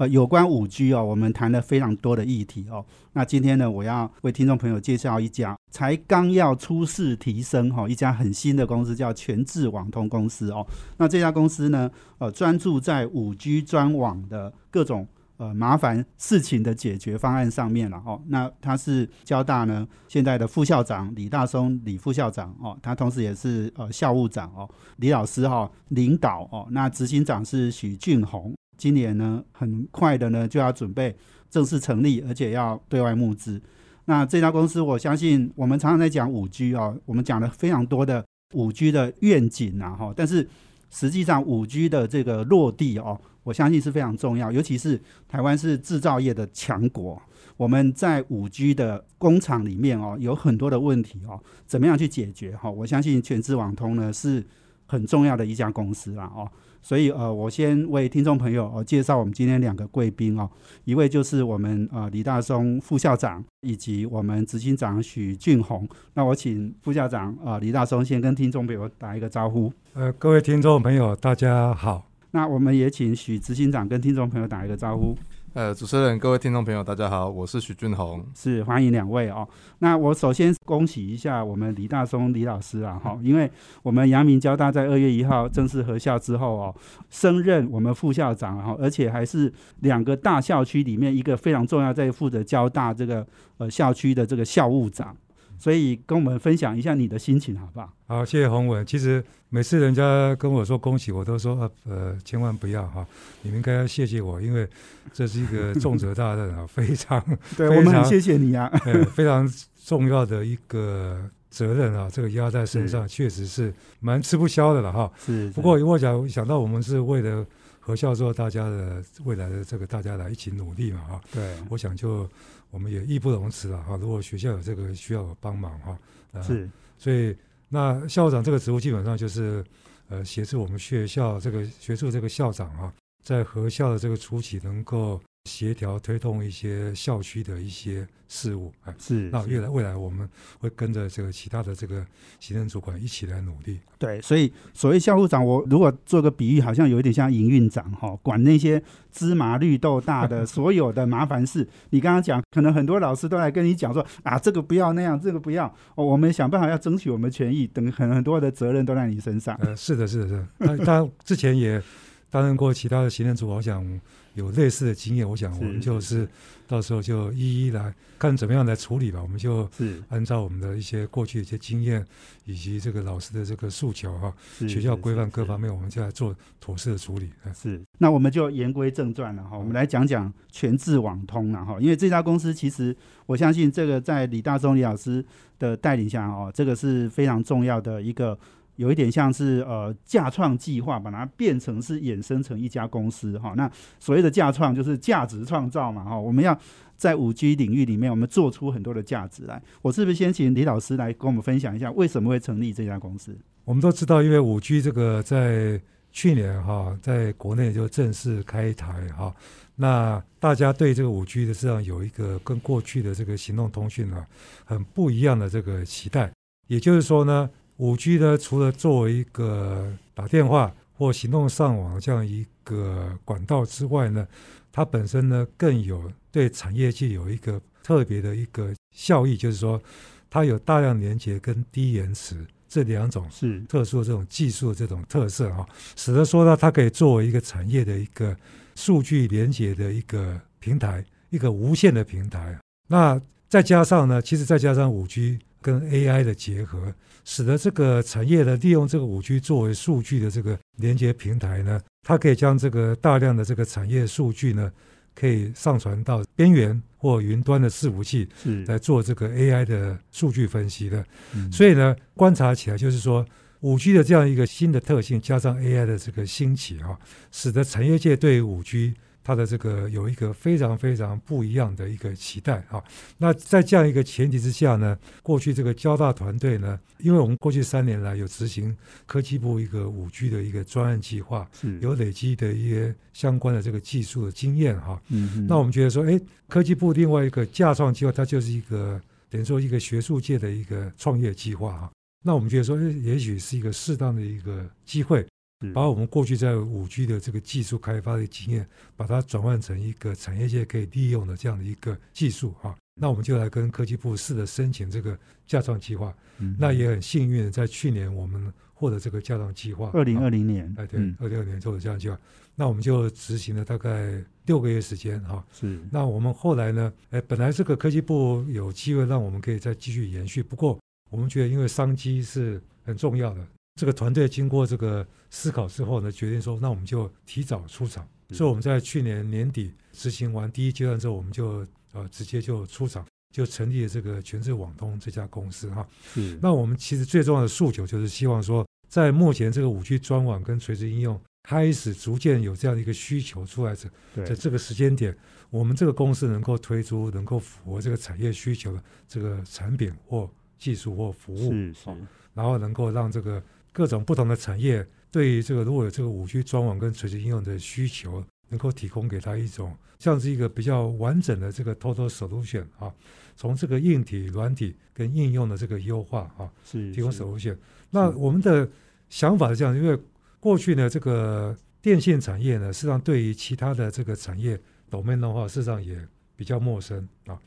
呃，有关五 G 哦，我们谈了非常多的议题哦。那今天呢，我要为听众朋友介绍一家才刚要出世提升哈，一家很新的公司，叫全智网通公司哦。那这家公司呢，呃，专注在五 G 专网的各种呃麻烦事情的解决方案上面了哦。那他是交大呢现在的副校长李大松李副校长哦，他同时也是呃校务长哦，李老师哈领导哦。那执行长是许俊宏。今年呢，很快的呢就要准备正式成立，而且要对外募资。那这家公司，我相信我们常常在讲五 G 哦，我们讲了非常多的五 G 的愿景啊，哈。但是实际上五 G 的这个落地哦，我相信是非常重要。尤其是台湾是制造业的强国，我们在五 G 的工厂里面哦，有很多的问题哦，怎么样去解决？哈，我相信全智网通呢是很重要的一家公司啦，哦。所以呃，我先为听众朋友呃介绍我们今天两个贵宾哦，一位就是我们呃李大松副校长，以及我们执行长许俊宏。那我请副校长呃李大松先跟听众朋友打一个招呼。呃，各位听众朋友，大家好。那我们也请许执行长跟听众朋友打一个招呼。呃，主持人、各位听众朋友，大家好，我是许俊宏，是欢迎两位哦。那我首先恭喜一下我们李大松李老师啊，哈，因为我们阳明交大在二月一号正式合校之后哦，升任我们副校长，然后而且还是两个大校区里面一个非常重要，在负责交大这个呃校区的这个校务长。所以跟我们分享一下你的心情好不好？好，谢谢洪文。其实每次人家跟我说恭喜，我都说呃呃，千万不要哈，你们应该要谢谢我，因为这是一个重责大任啊，非常对我们很谢谢你啊，非常重要的一个责任啊，这个压在身上，确实是蛮吃不消的了哈。是，不过我想想到我们是为了和校做大家的未来的这个大家来一起努力嘛哈。对，我想就。我们也义不容辞了哈，如果学校有这个需要帮忙哈，是，所以那校长这个职务基本上就是呃协助我们学校这个学术这个校长啊，在合校的这个初期能够。协调推动一些校区的一些事务，哎，是那未来未来我们会跟着这个其他的这个行政主管一起来努力。对，所以所谓校务长，我如果做个比喻，好像有一点像营运长哈，管那些芝麻绿豆大的 所有的麻烦事。你刚刚讲，可能很多老师都来跟你讲说啊，这个不要那样，这个不要，哦，我们想办法要争取我们权益，等很很多的责任都在你身上。呃，是的，是的，是的。他他之前也担任过其他的行政主管，我想。有类似的经验，我想我们就是到时候就一一来看怎么样来处理吧。我们就按照我们的一些过去的一些经验，以及这个老师的这个诉求哈，学校规范各方面，我们就来做妥适的处理。是，那我们就言归正传了哈，我们来讲讲全智网通了哈。因为这家公司其实我相信这个在李大松李老师的带领下哦，这个是非常重要的一个。有一点像是呃架创计划，把它变成是衍生成一家公司哈。那所谓的架创就是价值创造嘛哈。我们要在五 G 领域里面，我们做出很多的价值来。我是不是先请李老师来跟我们分享一下为什么会成立这家公司？我们都知道，因为五 G 这个在去年哈，在国内就正式开台哈。那大家对这个五 G 的市场有一个跟过去的这个行动通讯啊很不一样的这个期待。也就是说呢。五 G 呢，除了作为一个打电话或行动上网这样一个管道之外呢，它本身呢更有对产业界有一个特别的一个效益，就是说它有大量连接跟低延迟这两种是特殊的这种技术这种特色哈，使得说呢它可以作为一个产业的一个数据连接的一个平台，一个无线的平台。那再加上呢，其实再加上五 G。跟 AI 的结合，使得这个产业呢利用这个五 G 作为数据的这个连接平台呢，它可以将这个大量的这个产业数据呢，可以上传到边缘或云端的伺服器，来做这个 AI 的数据分析的。所以呢，观察起来就是说，五 G 的这样一个新的特性，加上 AI 的这个兴起啊，使得产业界对五 G 它的这个有一个非常非常不一样的一个期待啊。那在这样一个前提之下呢，过去这个交大团队呢，因为我们过去三年来有执行科技部一个五 G 的一个专案计划，是有累积的一些相关的这个技术的经验哈。嗯嗯那我们觉得说，哎，科技部另外一个架创计划，它就是一个等于说一个学术界的一个创业计划哈。那我们觉得说，哎，也许是一个适当的一个机会，是把我们过去在五 G 的这个技术开发的经验，把它转换成一个产业界可以利用的这样的一个技术哈。那我们就来跟科技部试着申请这个架创计划。嗯那也很幸运，在去年我们获得这个架创计划。二零二零年，哎，对嗯，二零二年做的架创计划，那我们就执行了大概六个月时间哈。是。那我们后来呢，哎，本来这个科技部有机会让我们可以再继续延续，不过我们觉得因为商机是很重要的，这个团队经过这个思考之后呢，决定说，那我们就提早出场。是所以我们在去年年底执行完第一阶段之后，我们就呃直接就出场，就成立了这个全智网通这家公司哈。嗯那我们其实最重要的诉求就是希望说，在目前这个五 G 专网跟垂直应用开始逐渐有这样的一个需求出来在在这个时间点，我们这个公司能够推出能够符合这个产业需求的这个产品或技术或服务，是是。哦。然后能够让这个各种不同的产业对于这个如果有这个五 G 专网跟垂直应用的需求，能够提供给他一种像是一个比较完整的这个 total solution 啊，从这个硬体、软体跟应用的这个优化啊，是提供是 solution。那我们的想法是这样，因为过去呢，这个电信产业呢，事实上对于其他的这个产业 domain 的话，事实上也比较陌生啊。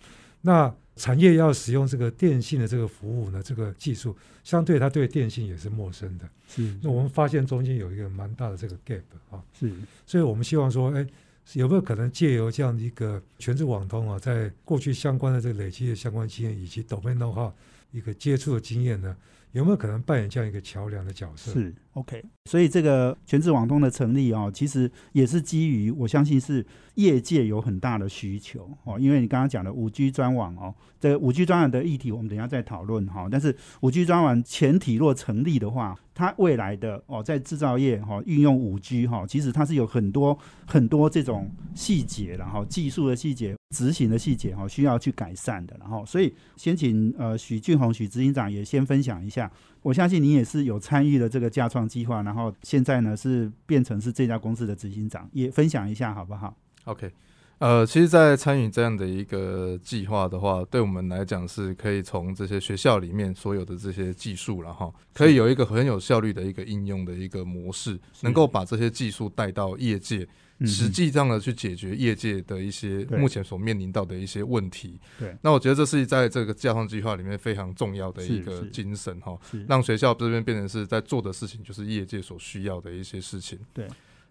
那产业要使用这个电信的这个服务呢，这个技术相对它对电信也是陌生的。是那我们发现中间有一个蛮大的这个 gap 啊，是所以我们希望说，哎，有没有可能借由这样的一个全智网通啊，在过去相关的这个累积的相关经验以及 domain know how 一个接触的经验呢，有没有可能扮演这样一个桥梁的角色？是 OK，所以这个全智网通的成立哦，其实也是基于我相信是业界有很大的需求哦，因为你刚刚讲的五 G 专网哦，这个五 G 专网的议题我们等一下再讨论哈、但是五 G 专网前提若成立的话，它未来的哦在制造业哈、运用五 G 哈，其实它是有很多很多这种细节然后技术的细节、执行的细节哈、需要去改善的，然后所以先请呃许俊宏许执行长也先分享一下。我相信你也是有参与了这个架创计划，然后现在呢是变成是这家公司的执行长，也分享一下好不好？OK，呃，其实，在参与这样的一个计划的话，对我们来讲是可以从这些学校里面所有的这些技术，然后可以有一个很有效率的一个应用的一个模式，能够把这些技术带到业界，嗯实际上的去解决业界的一些目前所面临到的一些问题。对那我觉得这是在这个教创计划里面非常重要的一个精神哈，让学校这边变成是在做的事情，就是业界所需要的一些事情。对。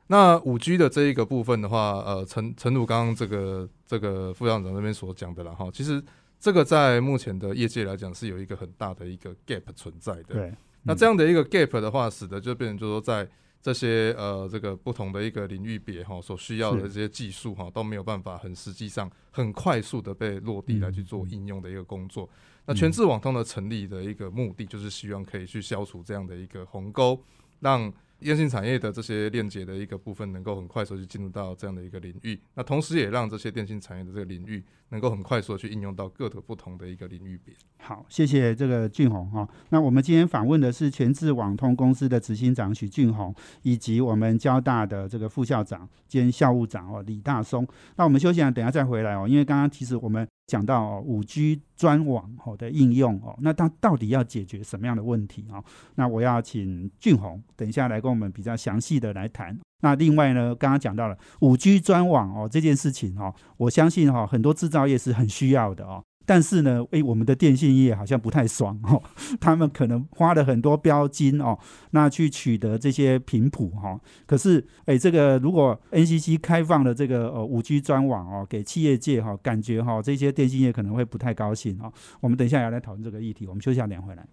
那五 G 的这一个部分的话，呃，陈陈鲁刚刚这个这个副校长那边所讲的了哈，其实这个在目前的业界来讲是有一个很大的一个 gap 存在的。对，那这样的一个 gap 的话，使得就变成就是说在这些呃这个不同的一个领域别哈所需要的这些技术哈都没有办法很实际上很快速的被落地来去做应用的一个工作。那全智网通的成立的一个目的就是希望可以去消除这样的一个鸿沟，让电信产业的这些链接的一个部分能够很快速去进入到这样的一个领域，那同时也让这些电信产业的这个领域能够很快速的去应用到各个不同的一个领域别。好，谢谢这个俊宏哈。那我们今天访问的是全智网通公司的执行长许俊宏，以及我们交大的这个副校长兼校务长哦李大松。那我们休息完，等一下再回来哦。因为刚刚其实我们讲到哦五 G 专网哦的应用哦，那它到底要解决什么样的问题哦？那我要请俊宏等一下来跟我们比较详细的来谈。那另外呢，刚刚讲到了五 G 专网哦这件事情哦，我相信哈、哦、很多制造业是很需要的哦。但是呢，诶，我们的电信业好像不太爽哦，他们可能花了很多标金哦，那去取得这些频谱哈、哦。可是，诶，这个如果 NCC 开放了这个呃五 G 专网哦，给企业界哈、哦，感觉哈、哦、这些电信业可能会不太高兴哦。我们等一下要来讨论这个议题，我们休息一下，连回来。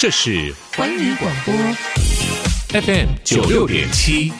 这是环宇广播 FM 九六点七。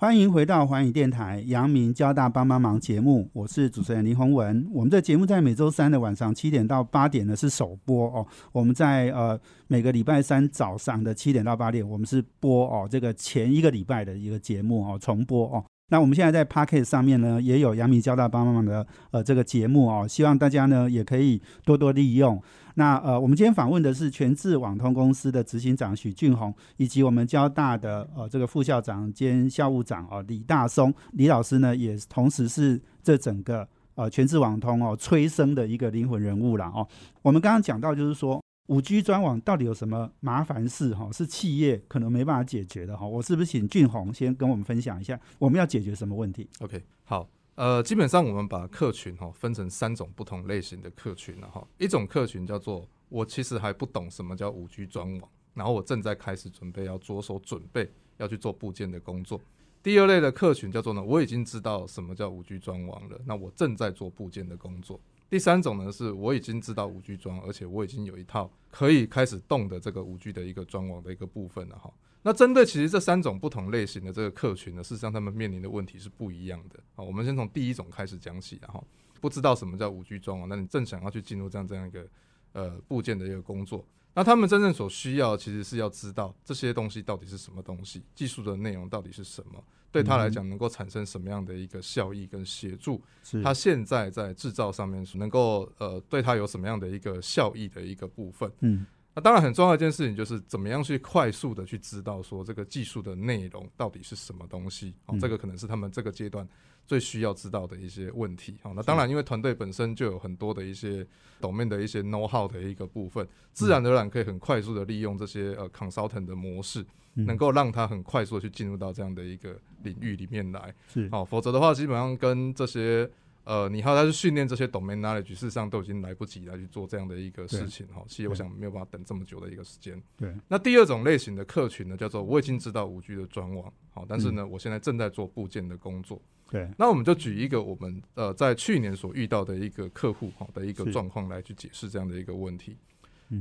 欢迎回到环宇电台阳明交大帮帮忙节目，我是主持人林宏文。我们的节目在每周三的晚上七点到八点呢是首播哦。我们在呃每个礼拜三早上的七点到八点，我们是播哦这个前一个礼拜的一个节目哦重播哦。那我们现在在 p a c k e t 上面呢也有阳明交大帮帮忙的呃这个节目哦，希望大家呢也可以多多利用。那呃，我们今天访问的是全智网通公司的执行长许俊宏，以及我们交大的呃这个副校长兼校务长哦李大松李老师呢，也同时是这整个呃全智网通哦催生的一个灵魂人物了哦。我们刚刚讲到就是说，五 G 专网到底有什么麻烦事哈？是企业可能没办法解决的哈。我是不是请俊宏先跟我们分享一下，我们要解决什么问题？OK，好。呃，基本上我们把客群哈分成三种不同类型的客群了哈。一种客群叫做我其实还不懂什么叫五 G 专网，然后我正在开始准备要着手准备要去做部件的工作。第二类的客群叫做呢，我已经知道什么叫五 G 专网了，那我正在做部件的工作。第三种呢，是我已经知道五 G 装，而且我已经有一套可以开始动的这个五 G 的一个装网的一个部分了哈。那针对其实这三种不同类型的这个客群呢，事实上他们面临的问题是不一样的。好，我们先从第一种开始讲起，然后不知道什么叫五 G 装网，那你正想要去进入这样这样一个呃部件的一个工作，那他们真正所需要其实是要知道这些东西到底是什么东西，技术的内容到底是什么，对他来讲能够产生什么样的一个效益跟协助，他现在在制造上面是能够呃对他有什么样的一个效益的一个部分，嗯。那当然很重要一件事情就是怎么样去快速的去知道说这个技术的内容到底是什么东西哦，这个可能是他们这个阶段最需要知道的一些问题哦。那当然，因为团队本身就有很多的一些懂面的一些 know how 的一个部分，自然而然可以很快速的利用这些呃 consultant 的模式，能够让他很快速的去进入到这样的一个领域里面来。是哦，否则的话，基本上跟这些。呃，你还要去训练这些 domain knowledge，事实上都已经来不及来去做这样的一个事情哈。其实我想没有办法等这么久的一个时间。对。那第二种类型的客群呢，叫做我已经知道五 G 的专网，好，但是呢，我现在正在做部件的工作。对。那我们就举一个我们呃在去年所遇到的一个客户哈的一个状况来去解释这样的一个问题。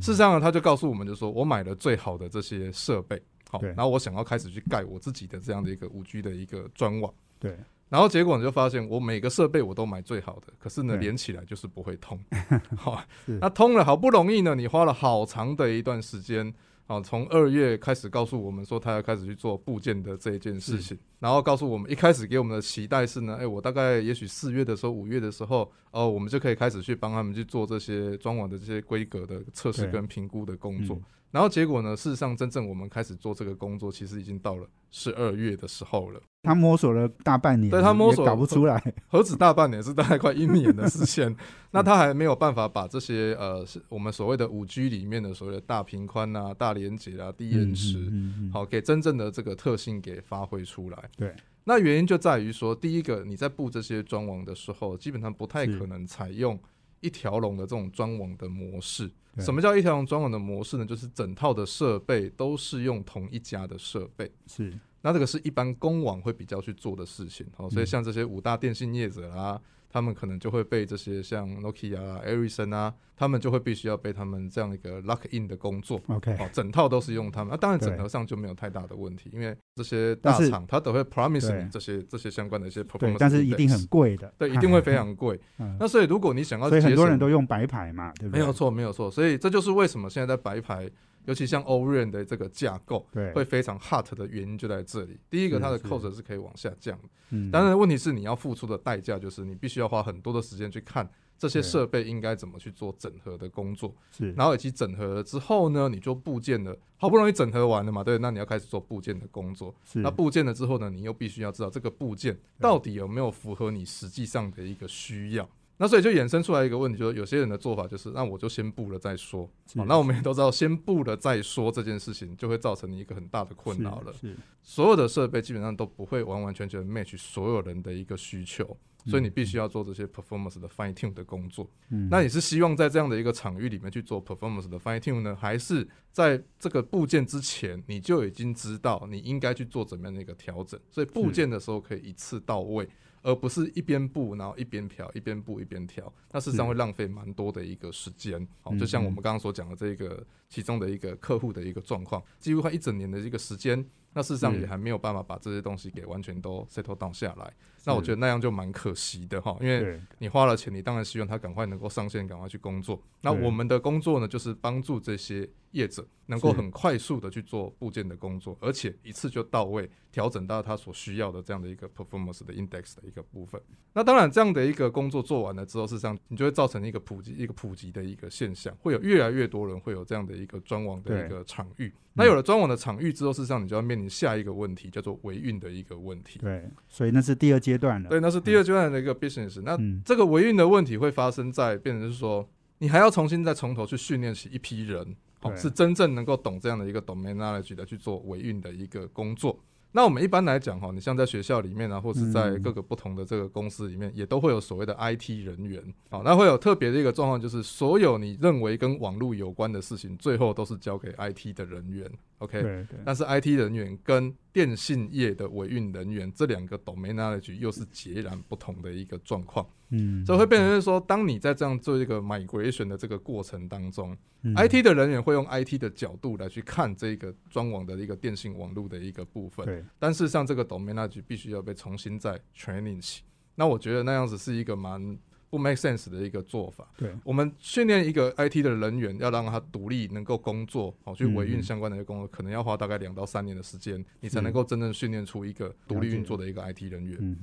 事实上呢，他就告诉我们，就说我买了最好的这些设备，好，然后我想要开始去盖我自己的这样的一个五 G 的一个专网。对。然后结果你就发现，我每个设备我都买最好的，可是呢，连起来就是不会通。好，那通了，好不容易呢，你花了好长的一段时间啊，从二月开始告诉我们说他要开始去做部件的这一件事情，然后告诉我们一开始给我们的期待是呢，哎，我大概也许四月的时候、五月的时候，哦，我们就可以开始去帮他们去做这些装网的这些规格的测试跟评估的工作。然后结果呢？事实上，真正我们开始做这个工作，其实已经到了十二月的时候了。他摸索了大半年，对他摸索搞不出来，何止大半年，是大概快一年的时间。那他还没有办法把这些呃，是我们所谓的五 G 里面的所谓的大频宽啊、大连接啊、低延迟，好，给真正的这个特性给发挥出来。对，那原因就在于说，第一个，你在布这些装网的时候，基本上不太可能采用一条龙的这种装网的模式。什么叫一条龙专网的模式呢？就是整套的设备都是用同一家的设备，是那这个是一般公网会比较去做的事情。哦，所以像这些五大电信业者啊。他们可能就会被这些像 Nokia 啊、Ericsson 啊，他们就会必须要被他们这样一个 lock in 的工作。OK，哦，整套都是用他们。那当然整合上就没有太大的问题，因为这些大厂它都会 promise 你这些这些相关的一些 performance。但是一定很贵的。对，一定会非常贵。那所以如果你想要，所以很多人都用白牌嘛，对不对？没有错，没有错。所以这就是为什么现在在白牌。尤其像 Orion 的这个架构，对，会非常 hot 的原因就在这里。第一个，它的 cost 是可以往下降的，嗯，当然问题是你要付出的代价就是你必须要花很多的时间去看这些设备应该怎么去做整合的工作，是，然后以及整合了之后呢，你就部件的，好不容易整合完了嘛，对，那你要开始做部件的工作，是，那部件了之后呢，你又必须要知道这个部件到底有没有符合你实际上的一个需要。那所以就衍生出来一个问题，就是有些人的做法就是，那我就先布了再说。那我们也都知道，先布了再说这件事情，就会造成你一个很大的困扰了。是，所有的设备基本上都不会完完全全 match 所有人的一个需求，所以你必须要做这些 performance 的 fine tune 的工作。嗯，那你是希望在这样的一个场域里面去做 performance 的 fine tune 呢，还是在这个部件之前你就已经知道你应该去做怎么样的一个调整？所以部件的时候可以一次到位。而不是一边布，然后一边调，一边布一边调，那事实上会浪费蛮多的一个时间。好，就像我们刚刚所讲的这个其中的一个客户的一个状况，几乎快一整年的一个时间，那事实上是也还没有办法把这些东西给完全都 settle down 下来。那我觉得那样就蛮可惜的哈，因为你花了钱，你当然希望他赶快能够上线，赶快去工作。那我们的工作呢，就是帮助这些业者能够很快速的去做部件的工作，而且一次就到位，调整到他所需要的这样的一个 performance 的 index 的一个部分。那当然，这样的一个工作做完了之后，事实上你就会造成一个普及、一个普及的一个现象，会有越来越多人会有这样的一个专网的一个场域。那有了专网的场域之后，事实上你就要面临下一个问题，叫做维运的一个问题。对，所以那是第二阶段了。对，那是第二阶段的一个 business。那嗯这个维运的问题会发生在，变成是说，你还要重新再从头去训练起一批人，哦，是真正能够懂这样的一个 domain knowledge 的去做维运的一个工作。那我们一般来讲哈，你像在学校里面啊，或是在嗯各个不同的这个公司里面，也都会有所谓的 IT 人员。好，那会有特别的一个状况，就是所有你认为跟网络有关的事情，最后都是交给 IT 的人员。OK，对对。但是 IT 人员跟电信业的维运人员这两个 domain knowledge 又是截然不同的一个状况，嗯，所以会变成是说，当你在这样做一个 migration 的这个过程当中、嗯。I t 的人员会用 IT 的角度来去看这个专网的一个电信网络的一个部分，对。但事实上这个 domain knowledge 必须要被重新再 training 起。那我觉得那样子是一个蛮不 make sense 的一个做法。对。我们训练一个 IT 的人员，要让他独立能够工作，好去维运嗯。相关的一个工作，可能要花大概两到三年的时间，你才能够真正训练出一个独立运作的一个 IT 人员。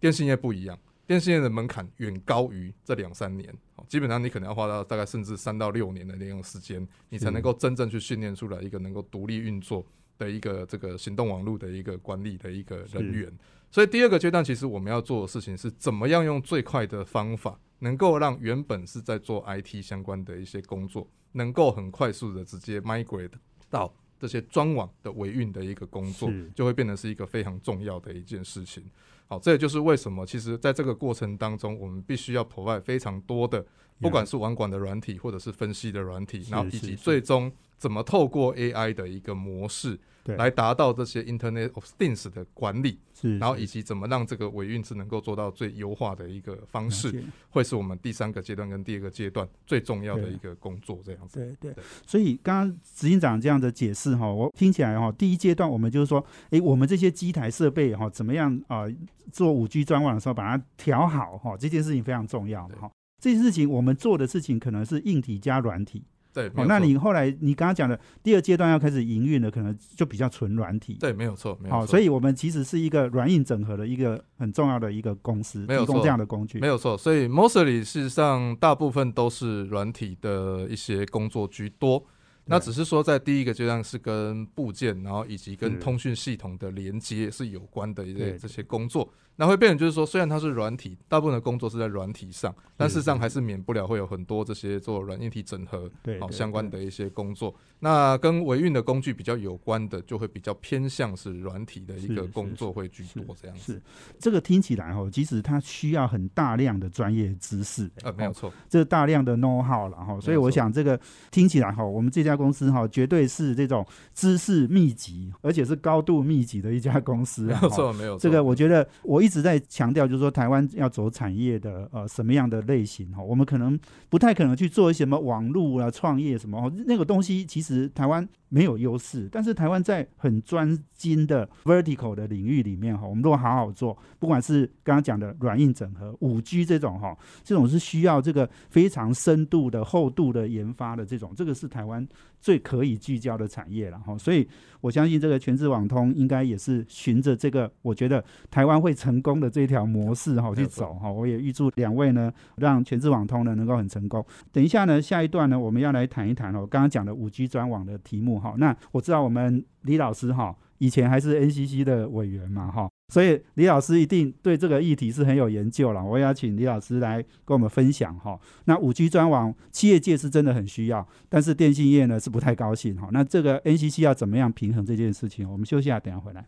电信业不一样，电信业的门槛远高于这两三年，好，基本上你可能要花到大概甚至三到六年的那种时间，你才能够真正去训练出来一个能够独立运作的一个这个行动网络的一个管理的一个人员。所以第二个阶段，其实我们要做的事情是怎么样用最快的方法，能够让原本是在做 IT 相关的一些工作，能够很快速的直接 migrate 到这些专网的维运的一个工作，就会变成是一个非常重要的一件事情。好，这也就是为什么，其实在这个过程当中，我们必须要 provide 非常多的，不管是网管的软体，或者是分析的软体，然后以及最终怎么透过 AI 的一个模式对，来达到这些 Internet of Things 的管理，是，然后以及怎么让这个尾运是能够做到最优化的一个方式，解。会是我们第三个阶段跟第二个阶段最重要的一个工作，这样子。对对。对，所以刚刚执行长这样的解释哈，我听起来哈，第一阶段我们就是说，哎，我们这些机台设备哈，怎么样啊、做五 G 专网的时候把它调好哈，这件事情非常重要哈。这件事情我们做的事情可能是硬体加软体，对，哦，那你后来你刚刚讲的第二阶段要开始营运了，可能就比较纯软体。对，没有错，没有好，错。所以我们其实是一个软硬整合的一个很重要的一个公司，没有错提供这样的工具。没有错，所以 mostly 事实上大部分都是软体的一些工作居多。那只是说，在第一个阶段是跟部件，然后以及跟通讯系统的连接是有关的一对些这些工作，那会变成就是说，虽然它是软体，大部分的工作是在软体上，但事实上还是免不了会有很多这些做软硬体整合好相关的一些工作。那跟维运的工具比较有关的，就会比较偏向是软体的一个是是工作会居多这样子。是。这个听起来哦，其实它需要很大量的专业知识。呃，没有哦错，这大量的 know how 了哈，所以我想这个听起来哈，我们这家公司哈，绝对是这种知识密集，而且是高度密集的一家公司没有错，没有错。这个我觉得我一直在强调，就是说台湾要走产业的呃什么样的类型哈，我们可能不太可能去做一些什么网络啊、创业什么哦那个东西，其实台湾没有优势，但是台湾在很专精的 vertical 的领域里面哈，我们如果好好做，不管是刚刚讲的软硬整合、五 G 这种哈，这种是需要这个非常深度的、厚度的研发的这种，这个是台湾最可以聚焦的产业了哈。所以我相信这个全智网通应该也是循着这个，我觉得台湾会成功的这条模式哈去走哈。我也预祝两位呢，让全智网通呢能够很成功。等一下呢，下一段呢，我们要来谈一谈哦，刚刚讲的五 G 专网的题目哈。那我知道我们李老师哈，以前还是 NCC 的委员嘛哈，所以李老师一定对这个议题是很有研究了。我也要请李老师来跟我们分享哈。那五 G 专网，企业界是真的很需要，但是电信业呢是不太高兴哈。那这个 NCC 要怎么样平衡这件事情？我们休息一下，等下回来。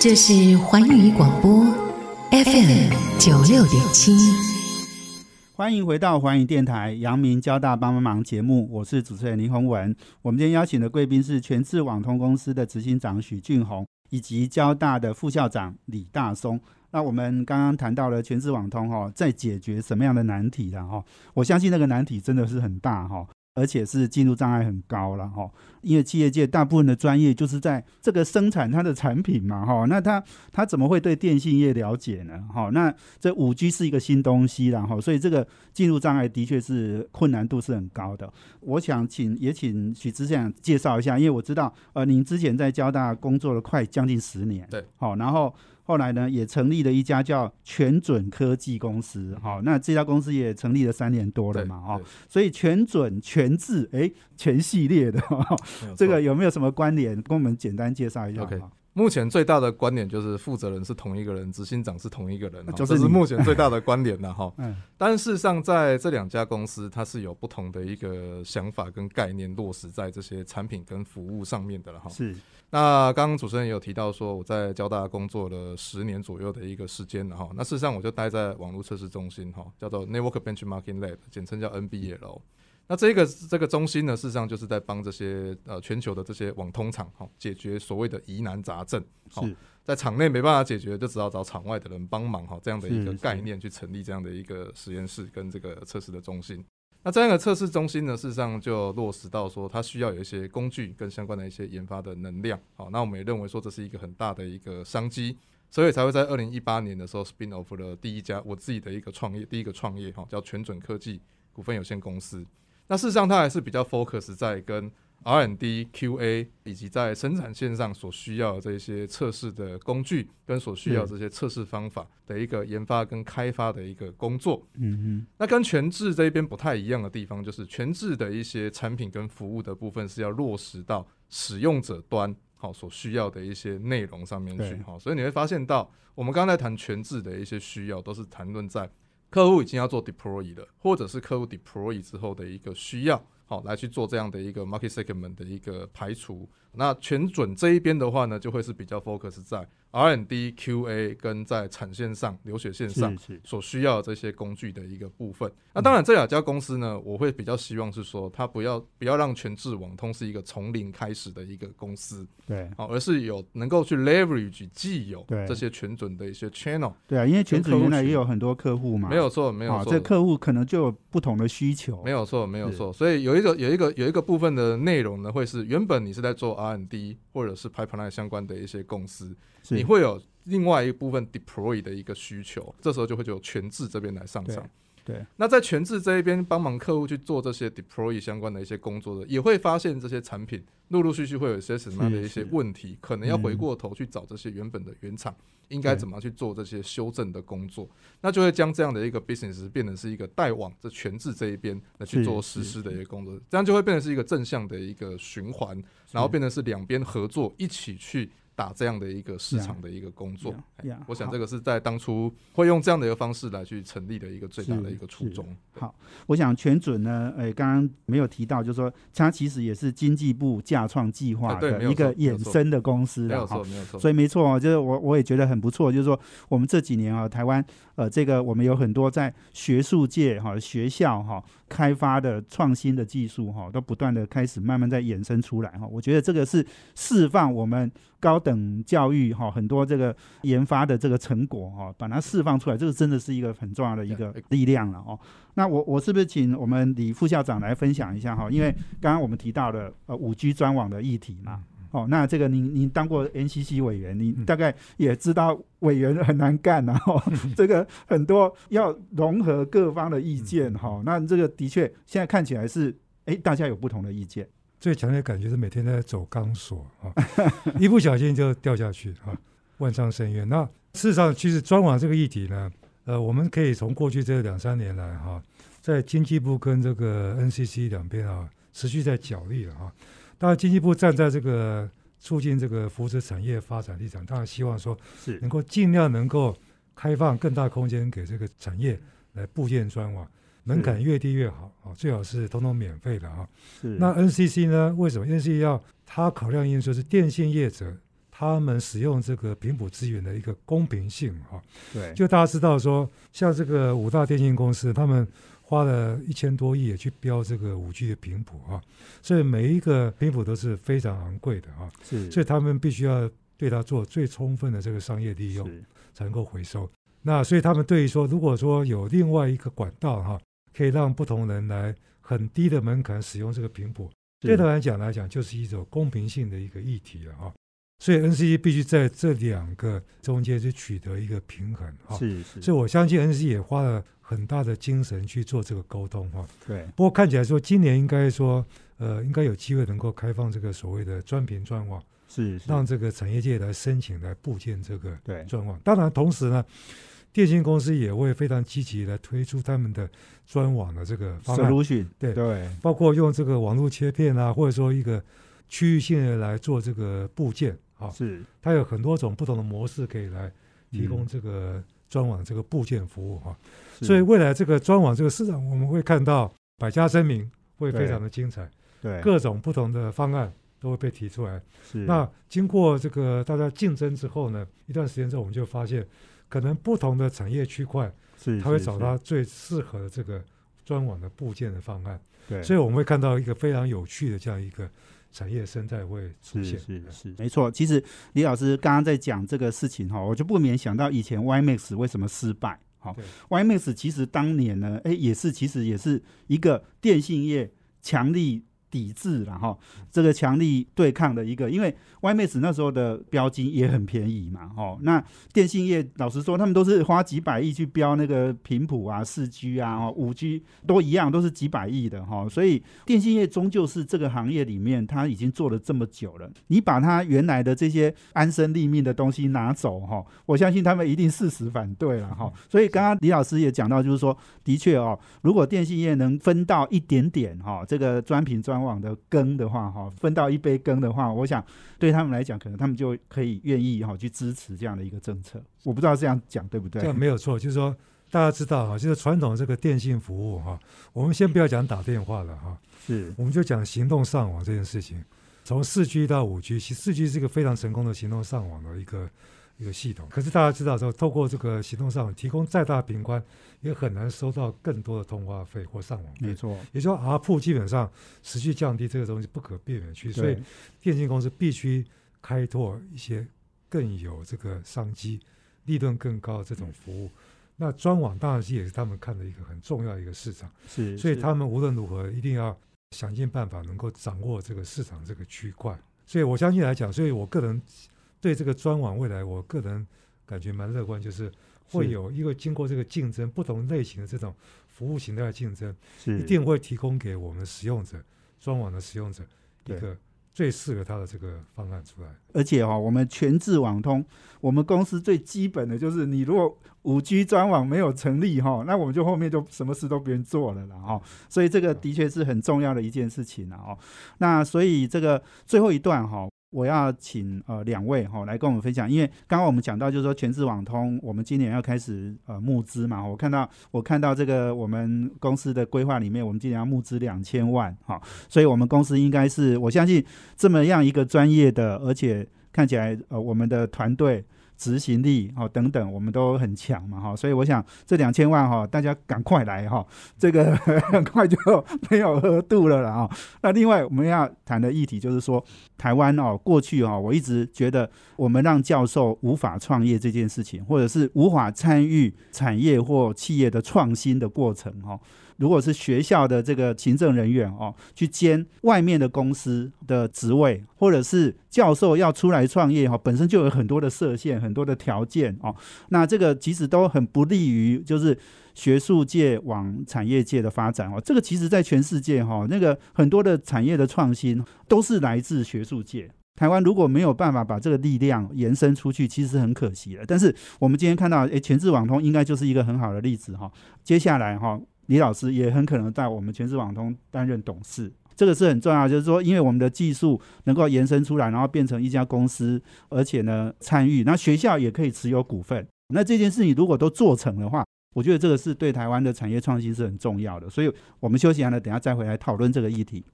这是环宇广播 FM 九六点七。欢迎回到环宇电台阳明交大帮帮忙节目，我是主持人林宏文。我们今天邀请的贵宾是全智网通公司的执行长许俊宏，以及交大的副校长李大松。那我们刚刚谈到了全智网通哈，在解决什么样的难题了哈？我相信那个难题真的是很大哈。而且是进入障碍很高了哈。因为企业界大部分的专业就是在这个生产它的产品嘛哈，那他他怎么会对电信业了解呢？哈，那这五 G 是一个新东西然后所以这个进入障碍的确是困难度是很高的。我想请也请许知县介绍一下，因为我知道呃您之前在交大工作了快将近十年，对，好，然后。后来呢，也成立了一家叫全准科技公司，好，那这家公司也成立了三年多了嘛，哈，所以全准全智，哎，全系列的，这个有没有什么关联？跟我们简单介绍一下。目前最大的观点就是负责人是同一个人，执行长是同一个人，这是目前最大的观点了哈。嗯，但事实上在这两家公司，它是有不同的一个想法跟概念落实在这些产品跟服务上面的了哈。是。那刚刚主持人也有提到说，我在交大工作了十年左右的一个时间了哈。那事实上我就待在网络测试中心哈，叫做 Network Benchmarking Lab，简称叫 NBL。那这个这个中心呢，事实上就是在帮这些呃全球的这些网通厂哈，解决所谓的疑难杂症。好，在场内没办法解决，就只好找场外的人帮忙哈，这样的一个概念去成立这样的一个实验室跟这个测试的中心。那这样的测试中心呢，事实上就落实到说，它需要有一些工具跟相关的一些研发的能量。好，那我们也认为说这是一个很大的一个商机，所以才会在二零一八年的时候 spin off 了第一家我自己的一个创业，第一个创业哈，叫全准科技股份有限公司。那事实上，它还是比较 focus 在跟 R&D、QA 以及在生产线上所需要的这些测试的工具，跟所需要这些测试方法的一个研发跟开发的一个工作。嗯哼。那跟全智这一边不太一样的地方，就是全智的一些产品跟服务的部分是要落实到使用者端，好所需要的一些内容上面去。好，所以你会发现到，我们刚才谈全智的一些需要，都是谈论在。客户已经要做 deploy 了，或者是客户 deploy 之后的一个需要，好来去做这样的一个 market segment 的一个排除。那全准这一边的话呢，就会是比较 focus 在。RND QA 跟在产线上、流水线上所需要这些工具的一个部分。那当然，这两家公司呢，我会比较希望是说，它不要不要让全智网通是一个从零开始的一个公司，对，好，而是有能够去 leverage 既有这些全准的一些 channel。对啊，因为全准原来也有很多客户嘛，没有错，没有错，这客户可能就有不同的需求，没有错，没有错。所以有一个有一个有一个部分的内容呢，会是原本你是在做 R&D 或者是 pipeline 相关的一些公司，你会有。另外一部分 deploy 的一个需求，这时候就会有全智这边来上场。对，那在全智这一边帮忙客户去做这些 deploy 相关的一些工作的，也会发现这些产品陆陆续续会有一些什么样的一些问题，可能要回过头去找这些原本的原厂应该怎么去做这些修正的工作，那就会将这样的一个 business 变成是一个带往这全智这一边来去做实施的一个工作，这样就会变成是一个正向的一个循环，然后变成是两边合作一起去。打这样的一个市场的一个工作，我想这个是在当初会用这样的一个方式来去成立的一个最大的一个初衷。好，我想全准呢，哎，刚刚没有提到，就是说它其实也是经济部架创计划的一个衍生的公司，没有错，没有错。所以没错，就是我我也觉得很不错，就是说我们这几年啊，台湾呃，这个我们有很多在学术界哈、学校哈开发的创新的技术哈，都不断的开始慢慢在衍生出来哈。我觉得这个是释放我们。高等教育哈，很多这个研发的这个成果哈，把它释放出来，这个真的是一个很重要的一个力量了哦。那我我是不是请我们李副校长来分享一下哈？因为刚刚我们提到了呃五 G 专网的议题嘛，哦，那这个您您当过 NCC 委员，你大概也知道委员很难干然后 这个很多要融合各方的意见哈。那这个的确现在看起来是哎，大家有不同的意见。最强烈感觉是每天在走钢索啊，一不小心就掉下去啊，万丈深渊。那事实上，其实专网这个议题呢，呃，我们可以从过去这两三年来哈，在经济部跟这个 NCC 两边啊，持续在角力了哈。当然，经济部站在这个促进这个扶持产业发展立场，当然希望说是能够尽量能够开放更大空间给这个产业来部建专网。门槛越低越好啊，最好是通通免费的啊。是。那 NCC 呢？为什么 NCC 要它考量因素是电信业者他们使用这个频谱资源的一个公平性啊？对。就大家知道说，像这个五大电信公司，他们花了一千多亿也去标这个五 G 的频谱啊，所以每一个频谱都是非常昂贵的啊。是。所以他们必须要对它做最充分的这个商业利用，才能够回收。那所以他们对于说，如果说有另外一个管道哈。可以让不同人来很低的门槛使用这个频谱，对他来讲来讲就是一种公平性的一个议题了啊。所以 NCC 必须在这两个中间去取得一个平衡哈。是是，所以我相信 NCC 也花了很大的精神去做这个沟通哈。对。不过看起来说今年应该说，呃，应该有机会能够开放这个所谓的专频专网，是是。让这个产业界来申请来部件这个对。专网。当然，同时呢，电信公司也会非常积极来推出他们的专网的这个方案，solution 对。对。包括用这个网络切片啊，或者说一个区域性的来做这个部件啊，是。它有很多种不同的模式可以来提供嗯。这个专网这个部件服务哈、是。所以未来这个专网这个市场，我们会看到百家争鸣，会非常的精彩，对。各种不同的方案都会被提出来。是。那经过这个大家竞争之后呢，一段时间之后，我们就发现，可能不同的产业区块，是它会找到最适合的这个专网的部件的方案。对，所以我们会看到一个非常有趣的这样一个产业生态会出是现。是是，没错。其实李老师刚刚在讲这个事情哈，我就不免想到以前 YMAX 为什么失败。好对，YMAX 其实当年呢，哎，也是其实也是一个电信业强力抵制然后这个强力对抗的一个，因为 YMAX 那时候的标金也很便宜嘛，哦，那电信业老实说，他们都是花几百亿去标那个频谱啊、四 G 啊、哦、五 G 都一样，都是几百亿的哈、所以电信业终究是这个行业里面，它已经做了这么久了，你把它原来的这些安身立命的东西拿走哈、我相信他们一定誓死反对了哈、所以刚刚李老师也讲到，就是说，的确哦，如果电信业能分到一点点哈、这个专品专网的羹的话哈、分到一杯羹的话，我想对他们来讲，可能他们就可以愿意哈、去支持这样的一个政策。我不知道这样讲对不对这？没有错，就是说大家知道哈，就是传统这个电信服务哈，我们先不要讲打电话了哈，是我们就讲行动上网这件事情。从四 G 到五 G，其实四 G 是一个非常成功的行动上网的一个一个系统。可是大家知道说，透过这个行动上网，提供再大频宽，也很难收到更多的通话费或上网费。没错，也就是说，R 铺基本上持续降低，这个东西不可避免去，所以电信公司必须开拓一些更有这个商机、利润更高的这种服务。那专网当然是也是他们看的一个很重要的一个市场，是所以他们无论如何一定要想尽办法能够掌握这个市场这个区块。所以我相信来讲，所以我个人对这个专网未来，我个人感觉蛮乐观，就是会有一个经过这个竞争，不同类型的这种服务形态的竞争，是。一定会提供给我们使用者、专网的使用者一个最适合他的这个方案出来。而且哈、我们全智网通，我们公司最基本的就是，你如果五 G 专网没有成立哈、那我们就后面就什么事都不用做了啦哈、所以这个的确是很重要的一件事情了哦。那所以这个最后一段哈、我要请呃两位哈、来跟我们分享，因为刚刚我们讲到就是说全智网通，我们今年要开始呃募资嘛，我看到我看到这个我们公司的规划里面，我们今年要募资两千万哈、所以我们公司应该是我相信这么样一个专业的，而且看起来呃我们的团队执行力哦等等，我们都很强嘛哈，所以我想这两千万哈，大家赶快来哈，这个 很快就没有额度了啦哈。那另外我们要谈的议题就是说，台湾哦过去哦，我一直觉得我们让教授无法创业这件事情，或者是无法参与产业或企业的创新的过程哈。如果是学校的这个行政人员哦，去兼外面的公司的职位，或者是教授要出来创业哈、本身就有很多的设限、很多的条件哦。那这个其实都很不利于就是学术界往产业界的发展哦。这个其实在全世界哈、那个很多的产业的创新都是来自学术界。台湾如果没有办法把这个力量延伸出去，其实很可惜了。但是我们今天看到，诶，全智网通应该就是一个很好的例子哈、接下来哈、李老师也很可能在我们全市网通担任董事，这个是很重要，就是说，因为我们的技术能够延伸出来，然后变成一家公司，而且呢参与，那学校也可以持有股份。那这件事情如果都做成的话，我觉得这个是对台湾的产业创新是很重要的。所以我们休息完了，等下再回来讨论这个议题。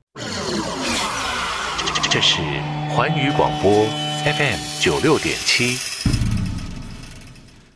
这是环宇广播 FM 九六点七。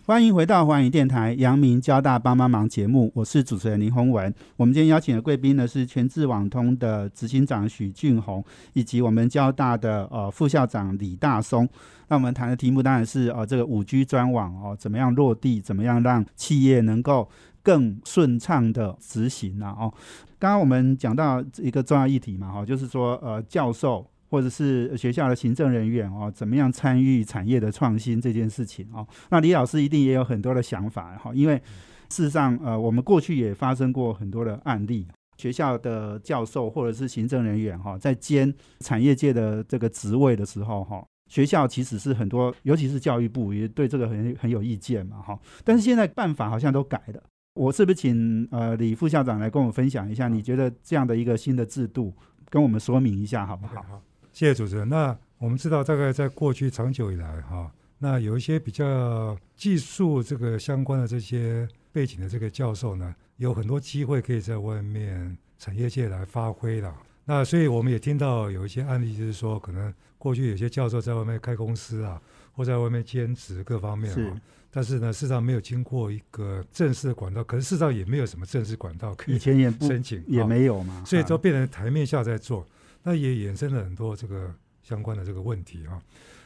欢迎回到环宇电台阳明交大帮帮忙节目，我是主持人林宏文。我们今天邀请的贵宾呢是全智网通的执行长许俊宏，以及我们交大的呃副校长李大松。那我们谈的题目当然是呃这个五 G 专网哦，怎么样落地，怎么样让企业能够更顺畅的执行呢？哦，刚刚我们讲到一个重要议题嘛，哈，就是说呃教授。或者是学校的行政人员哦，怎么样参与产业的创新这件事情哦？那李老师一定也有很多的想法哈，因为事实上呃，我们过去也发生过很多的案例，学校的教授或者是行政人员哈，在兼产业界的这个职位的时候哈，学校其实是很多，尤其是教育部也对这个很很有意见嘛哈。但是现在办法好像都改了，我是不是请呃李副校长来跟我们分享一下？你觉得这样的一个新的制度，跟我们说明一下好不好？谢谢主持人。那我们知道，大概在过去长久以来，哈，那有一些比较技术这个相关的这些背景的这个教授呢，有很多机会可以在外面产业界来发挥了。那所以我们也听到有一些案例，就是说，可能过去有些教授在外面开公司啊，或在外面兼职各方面啊，但是呢，事实上没有经过一个正式的管道，可是事实上也没有什么正式管道可以以前也不申请，也没有嘛，所以都变成台面下在做。那也衍生了很多这个相关的这个问题啊，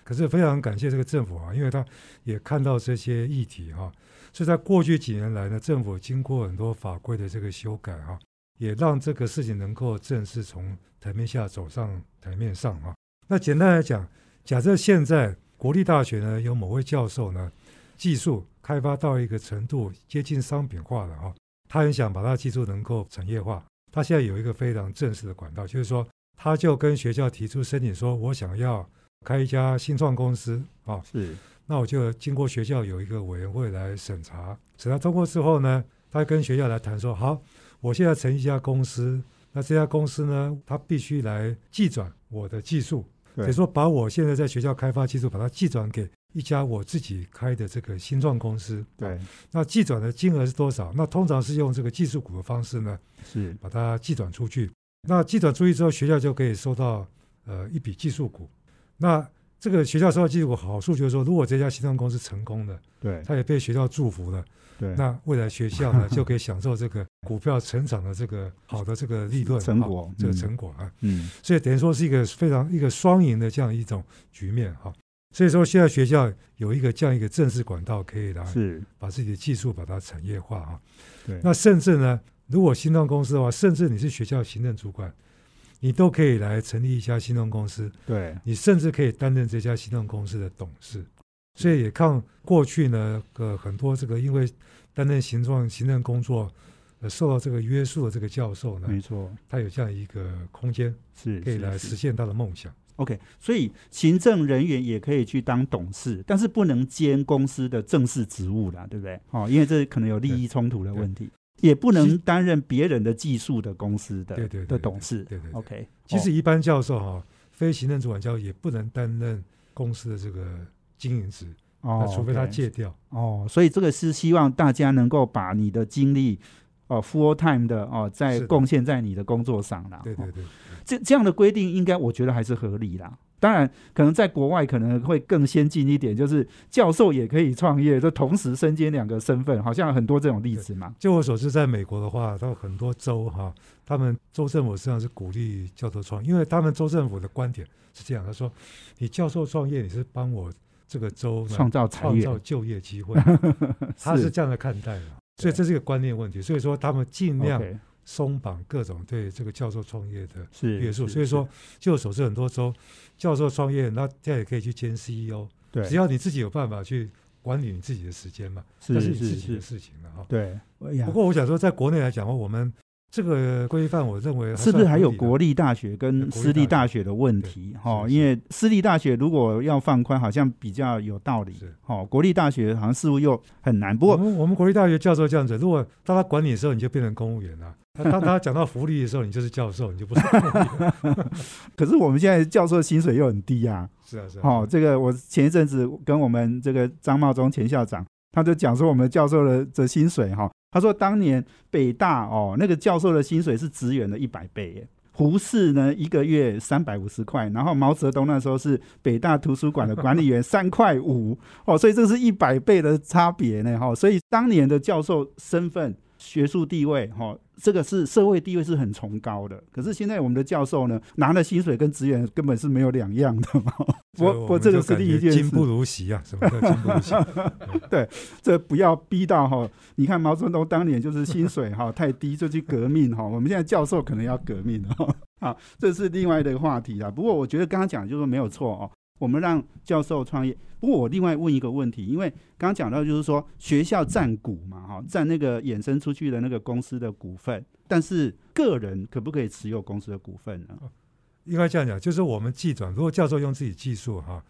可是非常感谢这个政府啊，因为他也看到这些议题哈，所以在过去几年来呢，政府经过很多法规的这个修改哈，也让这个事情能够正式从台面下走上台面上啊。那简单来讲，假设现在国立大学呢有某位教授呢，技术开发到一个程度接近商品化了哈，他很想把他技术能够产业化，他现在有一个非常正式的管道，就是说。他就跟学校提出申请说：“我想要开一家新创公司啊，是，那我就经过学校有一个委员会来审查，审查通过之后呢，他跟学校来谈说：好，我现在成立一家公司，那这家公司呢，他必须来寄转我的技术，等于说把我现在在学校开发技术，把它寄转给一家我自己开的这个新创公司。对，那寄转的金额是多少？那通常是用这个技术股的方式呢，是把它寄转出去。”那记者注意之后，学校就可以收到呃一笔技术股。那这个学校收到技术股好处就是说，如果这家新创公司成功了，对，它也被学校祝福了，对，那未来学校呢 就可以享受这个股票成长的这个好的这个利润成果，这个成果啊，嗯，所以等于说是一个非常一个双赢的这样一种局面哈。所以说现在学校有一个这样一个正式管道可以来是。把自己的技术把它产业化啊，对，那甚至呢。如果新创公司的话，甚至你是学校行政主管，你都可以来成立一家新创公司。对你甚至可以担任这家新创公司的董事。所以也看过去呢，呃，很多这个因为担任行政行政工作，呃，受到这个约束的这个教授呢，没错，他有这样一个空间，是可以来实现他的梦想。OK，所以行政人员也可以去当董事，但是不能兼公司的正式职务啦，对不对？哦，因为这可能有利益冲突的问题。也不能担任别人的技术的公司的对对的董事，对对。OK，其实一般教授哈，非行政主管教授也不能担任公司的这个经营职，哦，除非他戒掉。哦，所以这个是希望大家能够把你的精力哦，full time 的哦，在贡献在你的工作上了。对对对，这这样的规定应该我觉得还是合理啦。当然，可能在国外可能会更先进一点，就是教授也可以创业，就同时身兼两个身份，好像很多这种例子嘛。就我所知，在美国的话，到很多州哈，他们州政府实际上是鼓励教授创，因为他们州政府的观点是这样，他说：“你教授创业，你是帮我这个州创造创造就业机会。”他是这样的看待的，所以这是一个观念问题。所以说，他们尽量。松绑各种对这个教授创业的约束，所以说，就我所知，很多州教授创业，那他也可以去兼 CEO，对，只要你自己有办法去管理你自己的时间嘛，那是你自己的事情了哈。对，不过我想说，在国内来讲的话，我们。这个规范，我认为是不是还有国立大学跟私立大学的问题？哈，因为私立大学如果要放宽，好像比较有道理。哈，国立大学好像似乎又很难。不过我们国立大学教授这样子，如果当他管理的时候，你就变成公务员了；当他讲到福利的时候，你就是教授，你就不是。可是我们现在教授薪水又很低啊。是啊，是。哦，这个我前一阵子跟我们这个张茂忠前校长，他就讲说，我们教授的的薪水哈。他说：“当年北大哦，那个教授的薪水是职员的一百倍耶。胡适呢一个月三百五十块，然后毛泽东那时候是北大图书馆的管理员 三块五哦，所以这是一百倍的差别呢哈。所以当年的教授身份、学术地位哈。这个是社会地位是很崇高的，可是现在我们的教授呢，拿的薪水跟职员根本是没有两样的嘛。我我这个是另一件事。金不如席啊，什么叫金不如席？对，这不要逼到哈。你看毛泽东当年就是薪水哈太低就去革命哈，我们现在教授可能要革命了。好，这是另外的话题啊。不过我觉得刚刚讲就是没有错哦。我们让教授创业。不过我另外问一个问题，因为刚刚讲到就是说学校占股嘛，哈，占那个衍生出去的那个公司的股份，但是个人可不可以持有公司的股份呢？应该这样讲，就是我们寄转，如果教授用自己技术哈，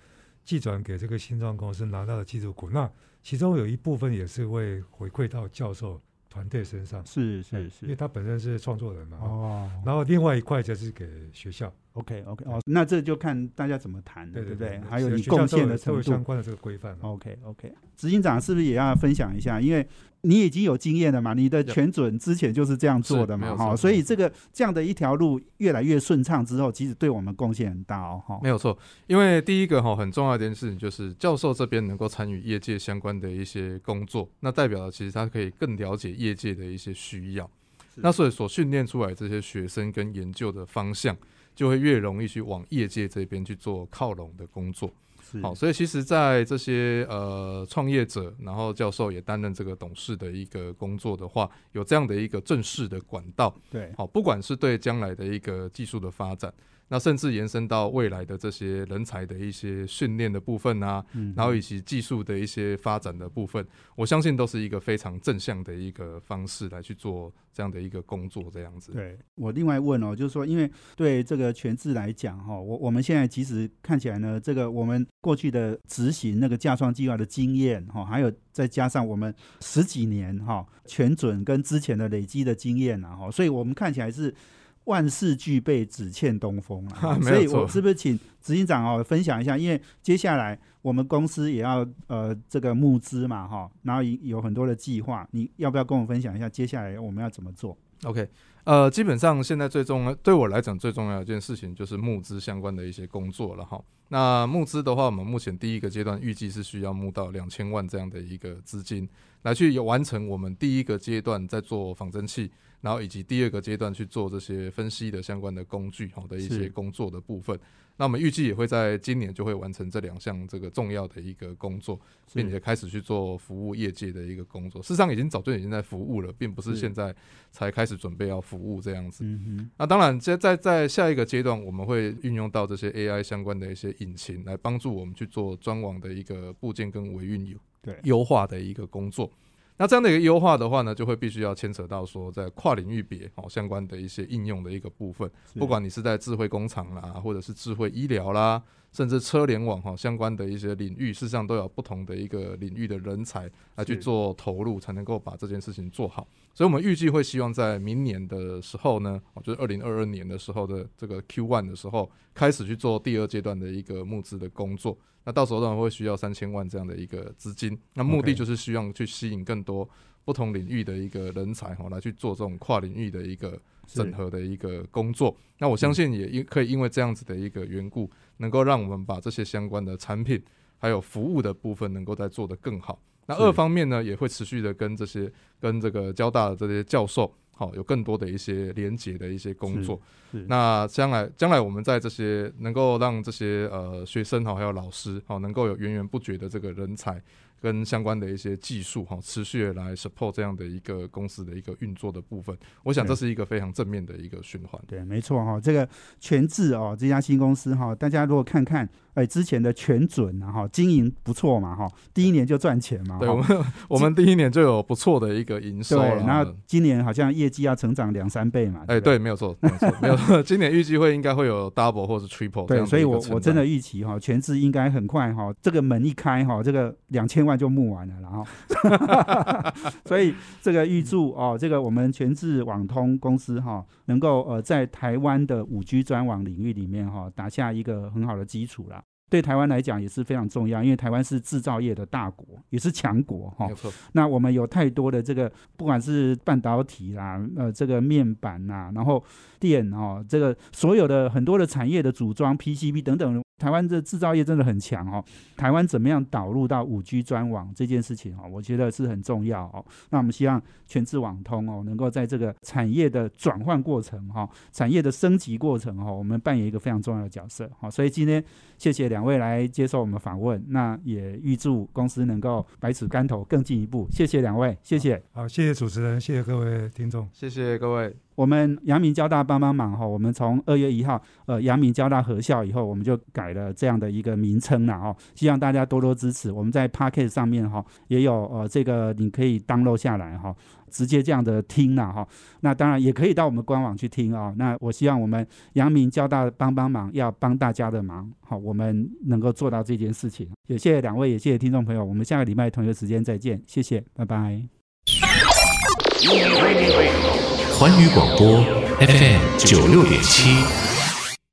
寄转给这个新创公司拿到的技术股，那其中有一部分也是会回馈到教授。团队身上是是是，因为他本身是创作人嘛。哦，然后另外一块就是给学校。OK OK 哦，那这就看大家怎么谈，对对对？还有你贡献的程度相关的这个规范。OK OK，执行长是不是也要分享一下？因为你已经有经验了嘛，你的全准之前就是这样做的嘛，哈，所以这个这样的一条路越来越顺畅之后，其实对我们贡献很大哦，哈。没有错，因为第一个哈很重要一件事情就是教授这边能够参与业界相关的一些工作，那代表了其实他可以更了解业界的一些需要，那所以所训练出来这些学生跟研究的方向，就会越容易去往业界这边去做靠拢的工作。好，所以其实，在这些呃创业者，然后教授也担任这个董事的一个工作的话，有这样的一个正式的管道，对，好，不管是对将来的一个技术的发展。那甚至延伸到未来的这些人才的一些训练的部分啊，然后以及技术的一些发展的部分，我相信都是一个非常正向的一个方式来去做这样的一个工作，这样子。对我另外问哦，就是说，因为对这个全智来讲哈，我我们现在其实看起来呢，这个我们过去的执行那个架创计划的经验哈，还有再加上我们十几年哈全准跟之前的累积的经验啊哈，所以我们看起来是。万事俱备，只欠东风啊！所以，我是不是请执行长哦分享一下？因为接下来我们公司也要呃这个募资嘛哈，然后有很多的计划，你要不要跟我分享一下？接下来我们要怎么做？OK，呃，基本上现在最重要对我来讲最重要的一件事情就是募资相关的一些工作了哈。那募资的话，我们目前第一个阶段预计是需要募到两千万这样的一个资金，来去完成我们第一个阶段在做仿真器。然后以及第二个阶段去做这些分析的相关的工具好的一些工作的部分，那我们预计也会在今年就会完成这两项这个重要的一个工作，并且开始去做服务业界的一个工作。事实上已经早就已经在服务了，并不是现在才开始准备要服务这样子。那当然，在在在下一个阶段，我们会运用到这些 AI 相关的一些引擎来帮助我们去做专网的一个部件跟维运优对优化的一个工作。那这样的一个优化的话呢，就会必须要牵扯到说在跨领域别哦相关的一些应用的一个部分，不管你是在智慧工厂啦，或者是智慧医疗啦，甚至车联网哈相关的一些领域，事实上都有不同的一个领域的人才来去做投入，才能够把这件事情做好。所以，我们预计会希望在明年的时候呢，就是二零二二年的时候的这个 Q one 的时候，开始去做第二阶段的一个募资的工作。那到时候当然会需要三千万这样的一个资金。那目的就是希望去吸引更多不同领域的一个人才哈，来去做这种跨领域的一个整合的一个工作。那我相信也因可以因为这样子的一个缘故，能够让我们把这些相关的产品还有服务的部分，能够再做得更好。那二方面呢，也会持续的跟这些跟这个交大的这些教授，好有更多的一些连接的一些工作。那将来将来我们在这些能够让这些呃学生好还有老师好能够有源源不绝的这个人才。跟相关的一些技术哈，持续的来 support 这样的一个公司的一个运作的部分，我想这是一个非常正面的一个循环。对，没错哈，这个全智哦，这家新公司哈，大家如果看看哎之前的全准啊哈，经营不错嘛哈，第一年就赚钱嘛。对，我们 我们第一年就有不错的一个营收对，然后今年好像业绩要成长两三倍嘛。哎，对，没有错，没有错，没有错。今年预计会应该会有 double 或者 triple。对，所以我我真的预期哈，全智应该很快哈，这个门一开哈，这个两千万。就募完了，然后，所以这个预祝哦，这个我们全智网通公司哈，能够呃在台湾的五 G 专网领域里面哈，打下一个很好的基础了。对台湾来讲也是非常重要，因为台湾是制造业的大国，也是强国哈没。错，那我们有太多的这个，不管是半导体啦，呃，这个面板啦，然后电哦，这个所有的很多的产业的组装 PCB 等等，台湾这制造业真的很强哦。台湾怎么样导入到五 G 专网这件事情哦，我觉得是很重要哦。那我们希望全智网通哦，能够在这个产业的转换过程哈、产业的升级过程哈、我们扮演一个非常重要的角色哈、所以今天谢谢两位来接受我们访问，那也预祝公司能够百尺竿头更进一步。谢谢两位，谢谢。好，谢谢主持人，谢谢各位听众。谢谢各位。我们阳明交大帮帮忙哈，我们从二月一号，呃，阳明交大合校以后，我们就改了这样的一个名称了哈，希望大家多多支持。我们在 p o c k e t 上面哈也有呃这个你可以 download 下来哈，直接这样的听了哈。那当然也可以到我们官网去听啊、那我希望我们阳明交大帮帮忙，要帮大家的忙，好，我们能够做到这件事情。也谢谢两位，也谢谢听众朋友，我们下个礼拜同一个时间再见，谢谢，拜拜。环宇广播 FM 九六点七。